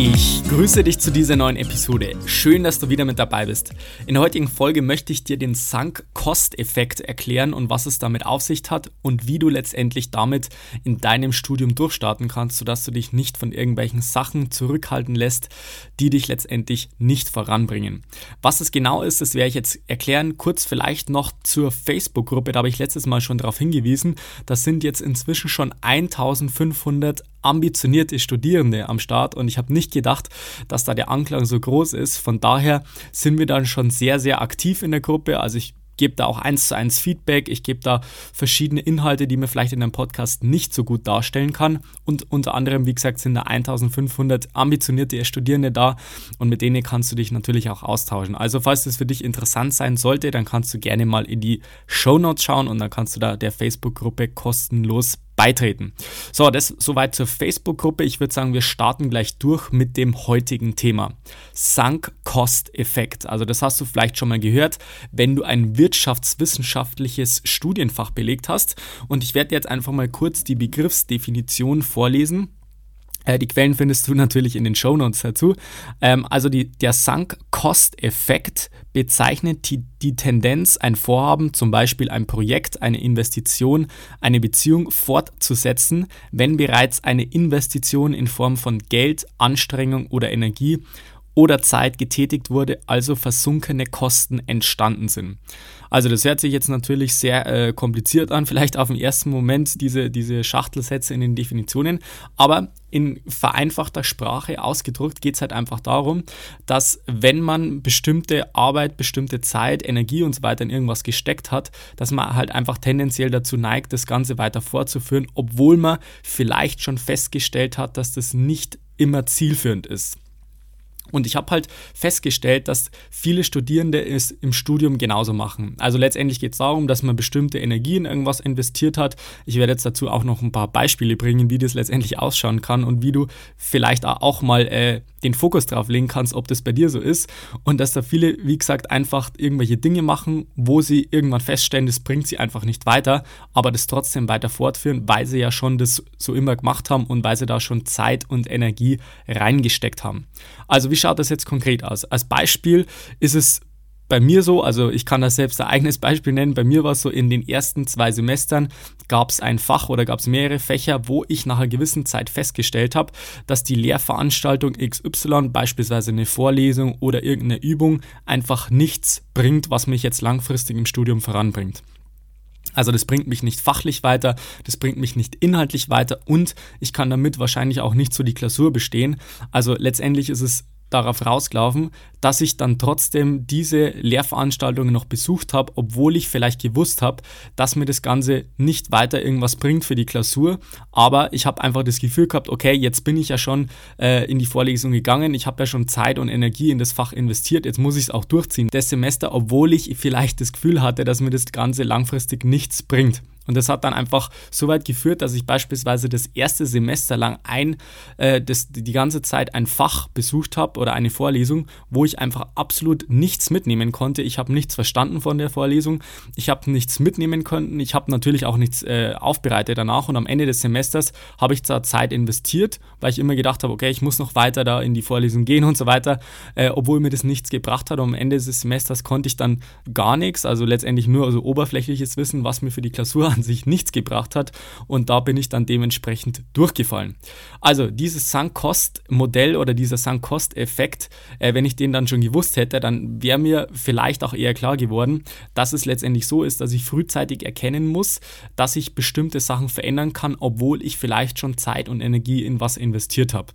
Ich grüße dich zu dieser neuen Episode. Schön, dass du wieder mit dabei bist. In der heutigen Folge möchte ich dir den Sunk-Cost-Effekt erklären und was es damit auf sich hat und wie du letztendlich damit in deinem Studium durchstarten kannst, sodass du dich nicht von irgendwelchen Sachen zurückhalten lässt, die dich letztendlich nicht voranbringen. Was es genau ist, das werde ich jetzt erklären. Kurz vielleicht noch zur Facebook-Gruppe, da habe ich letztes Mal schon darauf hingewiesen. Das sind jetzt inzwischen schon 1500 ambitionierte Studierende am Start und ich habe nicht gedacht, dass da der Anklang so groß ist. Von daher sind wir dann schon sehr, sehr aktiv in der Gruppe. Also ich gebe da auch eins zu eins Feedback, ich gebe da verschiedene Inhalte, die mir vielleicht in einem Podcast nicht so gut darstellen kann. Und unter anderem, wie gesagt, sind da 1500 ambitionierte Studierende da und mit denen kannst du dich natürlich auch austauschen. Also falls das für dich interessant sein sollte, dann kannst du gerne mal in die Show Notes schauen und dann kannst du da der Facebook-Gruppe kostenlos beitreten. So, das soweit zur Facebook-Gruppe. Ich würde sagen, wir starten gleich durch mit dem heutigen Thema. Sunk-Cost-Effekt. Also das hast du vielleicht schon mal gehört, wenn du ein wirtschaftswissenschaftliches Studienfach belegt hast. Und ich werde jetzt einfach mal kurz die Begriffsdefinition vorlesen. Äh, die Quellen findest du natürlich in den Show Notes dazu. Ähm, also die, der Sunk-Cost-Effekt bezeichnet die, die Tendenz, ein Vorhaben, zum Beispiel ein Projekt, eine Investition, eine Beziehung fortzusetzen, wenn bereits eine Investition in Form von Geld, Anstrengung oder Energie oder Zeit getätigt wurde, also versunkene Kosten entstanden sind. Also das hört sich jetzt natürlich sehr äh, kompliziert an, vielleicht auf den ersten Moment diese, diese Schachtelsätze in den Definitionen, aber in vereinfachter Sprache ausgedrückt geht es halt einfach darum, dass wenn man bestimmte Arbeit, bestimmte Zeit, Energie und so weiter in irgendwas gesteckt hat, dass man halt einfach tendenziell dazu neigt, das Ganze weiter fortzuführen, obwohl man vielleicht schon festgestellt hat, dass das nicht immer zielführend ist. Und ich habe halt festgestellt, dass viele Studierende es im Studium genauso machen. Also letztendlich geht es darum, dass man bestimmte Energie in irgendwas investiert hat. Ich werde jetzt dazu auch noch ein paar Beispiele bringen, wie das letztendlich ausschauen kann und wie du vielleicht auch mal äh, den Fokus drauf legen kannst, ob das bei dir so ist. Und dass da viele, wie gesagt, einfach irgendwelche Dinge machen, wo sie irgendwann feststellen, das bringt sie einfach nicht weiter, aber das trotzdem weiter fortführen, weil sie ja schon das so immer gemacht haben und weil sie da schon Zeit und Energie reingesteckt haben. Also wie schaut das jetzt konkret aus? Als Beispiel ist es bei mir so, also ich kann das selbst ein eigenes Beispiel nennen, bei mir war es so, in den ersten zwei Semestern gab es ein Fach oder gab es mehrere Fächer, wo ich nach einer gewissen Zeit festgestellt habe, dass die Lehrveranstaltung XY, beispielsweise eine Vorlesung oder irgendeine Übung, einfach nichts bringt, was mich jetzt langfristig im Studium voranbringt. Also das bringt mich nicht fachlich weiter, das bringt mich nicht inhaltlich weiter und ich kann damit wahrscheinlich auch nicht so die Klausur bestehen. Also letztendlich ist es darauf rausgelaufen, dass ich dann trotzdem diese Lehrveranstaltungen noch besucht habe, obwohl ich vielleicht gewusst habe, dass mir das Ganze nicht weiter irgendwas bringt für die Klausur. Aber ich habe einfach das Gefühl gehabt, okay, jetzt bin ich ja schon äh, in die Vorlesung gegangen, ich habe ja schon Zeit und Energie in das Fach investiert, jetzt muss ich es auch durchziehen, das Semester, obwohl ich vielleicht das Gefühl hatte, dass mir das Ganze langfristig nichts bringt. Und das hat dann einfach so weit geführt, dass ich beispielsweise das erste Semester lang ein, äh, das, die ganze Zeit ein Fach besucht habe oder eine Vorlesung, wo ich einfach absolut nichts mitnehmen konnte. Ich habe nichts verstanden von der Vorlesung. Ich habe nichts mitnehmen können. Ich habe natürlich auch nichts äh, aufbereitet danach. Und am Ende des Semesters habe ich zwar Zeit investiert, weil ich immer gedacht habe, okay, ich muss noch weiter da in die Vorlesung gehen und so weiter, äh, obwohl mir das nichts gebracht hat. Und am Ende des Semesters konnte ich dann gar nichts, also letztendlich nur so oberflächliches Wissen, was mir für die Klausur an sich nichts gebracht hat und da bin ich dann dementsprechend durchgefallen. Also dieses Sunk-Cost-Modell oder dieser Sunk-Cost-Effekt, äh, wenn ich den dann schon gewusst hätte, dann wäre mir vielleicht auch eher klar geworden, dass es letztendlich so ist, dass ich frühzeitig erkennen muss, dass ich bestimmte Sachen verändern kann, obwohl ich vielleicht schon Zeit und Energie in was investiert habe.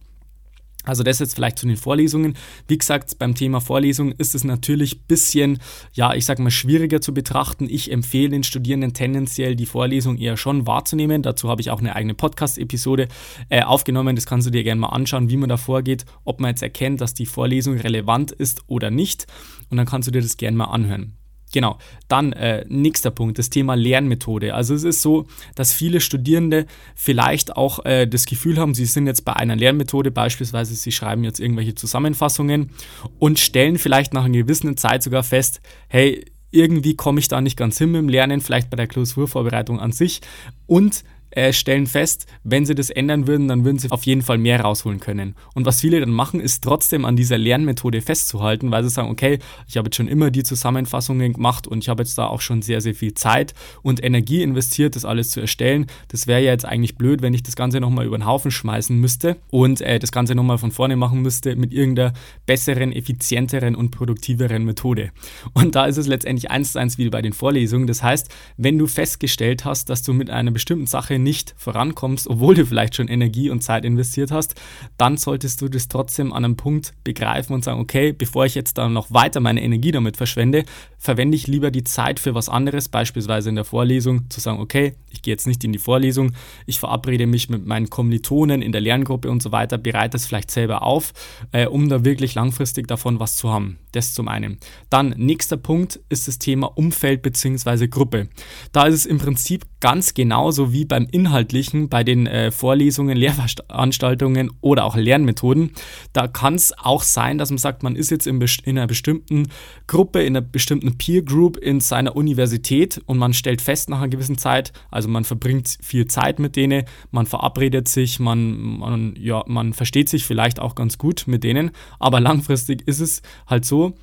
Also das jetzt vielleicht zu den Vorlesungen. Wie gesagt, beim Thema Vorlesung ist es natürlich ein bisschen, ja, ich sag mal, schwieriger zu betrachten. Ich empfehle den Studierenden tendenziell die Vorlesung eher schon wahrzunehmen. Dazu habe ich auch eine eigene Podcast-Episode äh, aufgenommen. Das kannst du dir gerne mal anschauen, wie man da vorgeht, ob man jetzt erkennt, dass die Vorlesung relevant ist oder nicht. Und dann kannst du dir das gerne mal anhören. Genau, dann äh, nächster Punkt, das Thema Lernmethode. Also es ist so, dass viele Studierende vielleicht auch äh, das Gefühl haben, sie sind jetzt bei einer Lernmethode, beispielsweise sie schreiben jetzt irgendwelche Zusammenfassungen und stellen vielleicht nach einer gewissen Zeit sogar fest, hey, irgendwie komme ich da nicht ganz hin mit dem Lernen, vielleicht bei der Klausurvorbereitung an sich und äh, stellen fest, wenn sie das ändern würden, dann würden sie auf jeden Fall mehr rausholen können. Und was viele dann machen, ist trotzdem an dieser Lernmethode festzuhalten, weil sie sagen, okay, ich habe jetzt schon immer die Zusammenfassungen gemacht und ich habe jetzt da auch schon sehr, sehr viel Zeit und Energie investiert, das alles zu erstellen. Das wäre ja jetzt eigentlich blöd, wenn ich das Ganze nochmal über den Haufen schmeißen müsste und äh, das Ganze nochmal von vorne machen müsste mit irgendeiner besseren, effizienteren und produktiveren Methode. Und da ist es letztendlich eins zu eins wie bei den Vorlesungen. Das heißt, wenn du festgestellt hast, dass du mit einer bestimmten Sache nicht vorankommst, obwohl du vielleicht schon Energie und Zeit investiert hast, dann solltest du das trotzdem an einem Punkt begreifen und sagen, okay, bevor ich jetzt dann noch weiter meine Energie damit verschwende, verwende ich lieber die Zeit für was anderes, beispielsweise in der Vorlesung, zu sagen, okay, ich gehe jetzt nicht in die Vorlesung, ich verabrede mich mit meinen Kommilitonen in der Lerngruppe und so weiter, bereite es vielleicht selber auf, äh, um da wirklich langfristig davon was zu haben. Das zum einen. Dann, nächster Punkt ist das Thema Umfeld bzw. Gruppe. Da ist es im Prinzip ganz genauso wie beim Inhaltlichen, bei den äh, Vorlesungen, Lehrveranstaltungen oder auch Lernmethoden. Da kann es auch sein, dass man sagt, man ist jetzt in, in einer bestimmten Gruppe, in einer bestimmten Peer Group in seiner Universität und man stellt fest nach einer gewissen Zeit, also man verbringt viel Zeit mit denen, man verabredet sich, man, man, ja, man versteht sich vielleicht auch ganz gut mit denen, aber langfristig ist es halt so,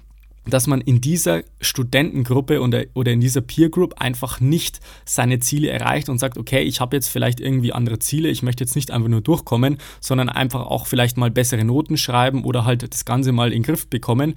dass man in dieser Studentengruppe oder in dieser Peer Group einfach nicht seine Ziele erreicht und sagt, okay, ich habe jetzt vielleicht irgendwie andere Ziele, ich möchte jetzt nicht einfach nur durchkommen, sondern einfach auch vielleicht mal bessere Noten schreiben oder halt das Ganze mal in den Griff bekommen.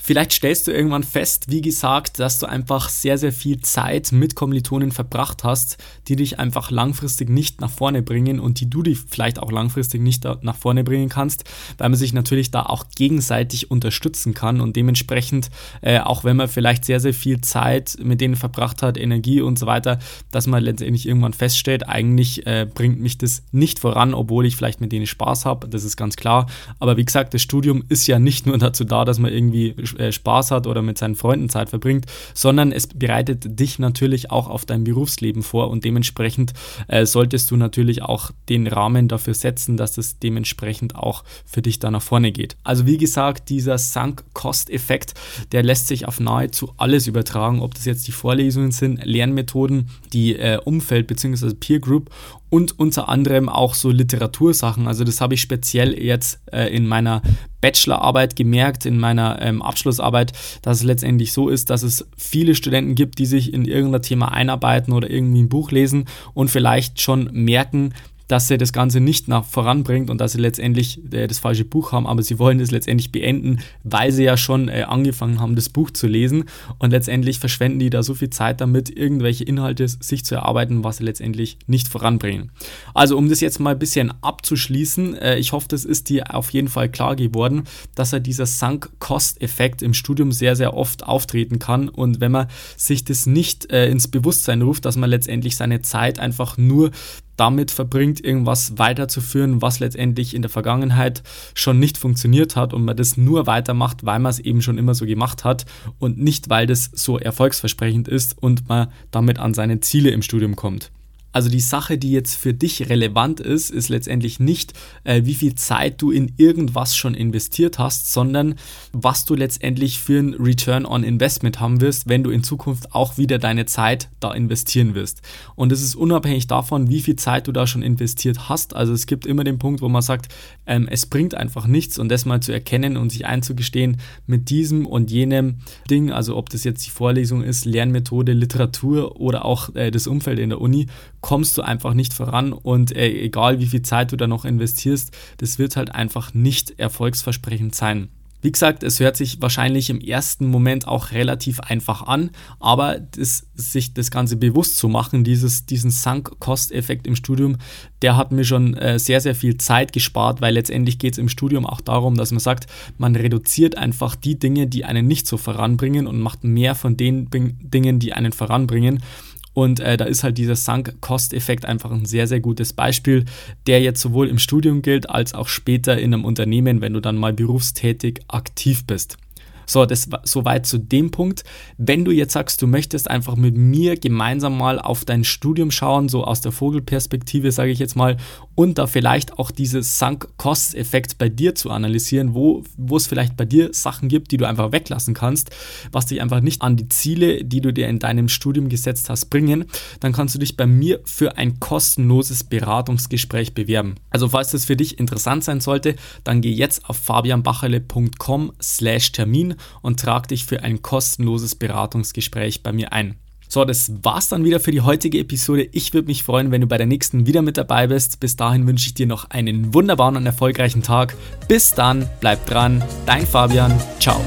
Vielleicht stellst du irgendwann fest, wie gesagt, dass du einfach sehr, sehr viel Zeit mit Kommilitonen verbracht hast, die dich einfach langfristig nicht nach vorne bringen und die du dich vielleicht auch langfristig nicht nach vorne bringen kannst, weil man sich natürlich da auch gegenseitig unterstützen kann und dementsprechend, äh, auch wenn man vielleicht sehr, sehr viel Zeit mit denen verbracht hat, Energie und so weiter, dass man letztendlich irgendwann feststellt, eigentlich äh, bringt mich das nicht voran, obwohl ich vielleicht mit denen Spaß habe, das ist ganz klar. Aber wie gesagt, das Studium ist ja nicht nur dazu da, dass man irgendwie äh, Spaß hat oder mit seinen Freunden Zeit verbringt, sondern es bereitet dich natürlich auch auf dein Berufsleben vor und dementsprechend äh, solltest du natürlich auch den Rahmen dafür setzen, dass es dementsprechend auch für dich da nach vorne geht. Also wie gesagt, dieser Sunk-Cost-Effekt, der lässt sich auf nahezu alles übertragen, ob das jetzt die Vorlesungen sind, Lernmethoden, die äh, Umfeld- bzw. Peer Group und unter anderem auch so Literatursachen. Also das habe ich speziell jetzt äh, in meiner Bachelorarbeit gemerkt, in meiner ähm, Abschlussarbeit, dass es letztendlich so ist, dass es viele Studenten gibt, die sich in irgendein Thema einarbeiten oder irgendwie ein Buch lesen und vielleicht schon merken, dass er das Ganze nicht nach voranbringt und dass sie letztendlich äh, das falsche Buch haben, aber sie wollen es letztendlich beenden, weil sie ja schon äh, angefangen haben, das Buch zu lesen und letztendlich verschwenden die da so viel Zeit damit, irgendwelche Inhalte sich zu erarbeiten, was sie letztendlich nicht voranbringen. Also um das jetzt mal ein bisschen abzuschließen, äh, ich hoffe, das ist dir auf jeden Fall klar geworden, dass er dieser Sunk-Cost-Effekt im Studium sehr, sehr oft auftreten kann und wenn man sich das nicht äh, ins Bewusstsein ruft, dass man letztendlich seine Zeit einfach nur damit verbringt, irgendwas weiterzuführen, was letztendlich in der Vergangenheit schon nicht funktioniert hat und man das nur weitermacht, weil man es eben schon immer so gemacht hat und nicht, weil das so erfolgsversprechend ist und man damit an seine Ziele im Studium kommt. Also die Sache, die jetzt für dich relevant ist, ist letztendlich nicht, äh, wie viel Zeit du in irgendwas schon investiert hast, sondern was du letztendlich für ein Return on Investment haben wirst, wenn du in Zukunft auch wieder deine Zeit da investieren wirst. Und es ist unabhängig davon, wie viel Zeit du da schon investiert hast. Also es gibt immer den Punkt, wo man sagt, ähm, es bringt einfach nichts und das mal zu erkennen und sich einzugestehen mit diesem und jenem Ding, also ob das jetzt die Vorlesung ist, Lernmethode, Literatur oder auch äh, das Umfeld in der Uni, kommst du einfach nicht voran und äh, egal wie viel Zeit du da noch investierst, das wird halt einfach nicht erfolgsversprechend sein. Wie gesagt, es hört sich wahrscheinlich im ersten Moment auch relativ einfach an, aber das, sich das Ganze bewusst zu machen, dieses, diesen Sunk-Cost-Effekt im Studium, der hat mir schon äh, sehr, sehr viel Zeit gespart, weil letztendlich geht es im Studium auch darum, dass man sagt, man reduziert einfach die Dinge, die einen nicht so voranbringen und macht mehr von den Dingen, die einen voranbringen. Und äh, da ist halt dieser Sunk-Cost-Effekt einfach ein sehr, sehr gutes Beispiel, der jetzt sowohl im Studium gilt als auch später in einem Unternehmen, wenn du dann mal berufstätig aktiv bist. So, das soweit zu dem Punkt. Wenn du jetzt sagst, du möchtest einfach mit mir gemeinsam mal auf dein Studium schauen, so aus der Vogelperspektive, sage ich jetzt mal, und da vielleicht auch dieses Sunk-Cost-Effekt bei dir zu analysieren, wo, wo es vielleicht bei dir Sachen gibt, die du einfach weglassen kannst, was dich einfach nicht an die Ziele, die du dir in deinem Studium gesetzt hast, bringen, dann kannst du dich bei mir für ein kostenloses Beratungsgespräch bewerben. Also falls das für dich interessant sein sollte, dann geh jetzt auf fabianbacherle.com slash Termin und trag dich für ein kostenloses Beratungsgespräch bei mir ein. So, das war's dann wieder für die heutige Episode. Ich würde mich freuen, wenn du bei der nächsten wieder mit dabei bist. Bis dahin wünsche ich dir noch einen wunderbaren und erfolgreichen Tag. Bis dann, bleib dran, dein Fabian. Ciao.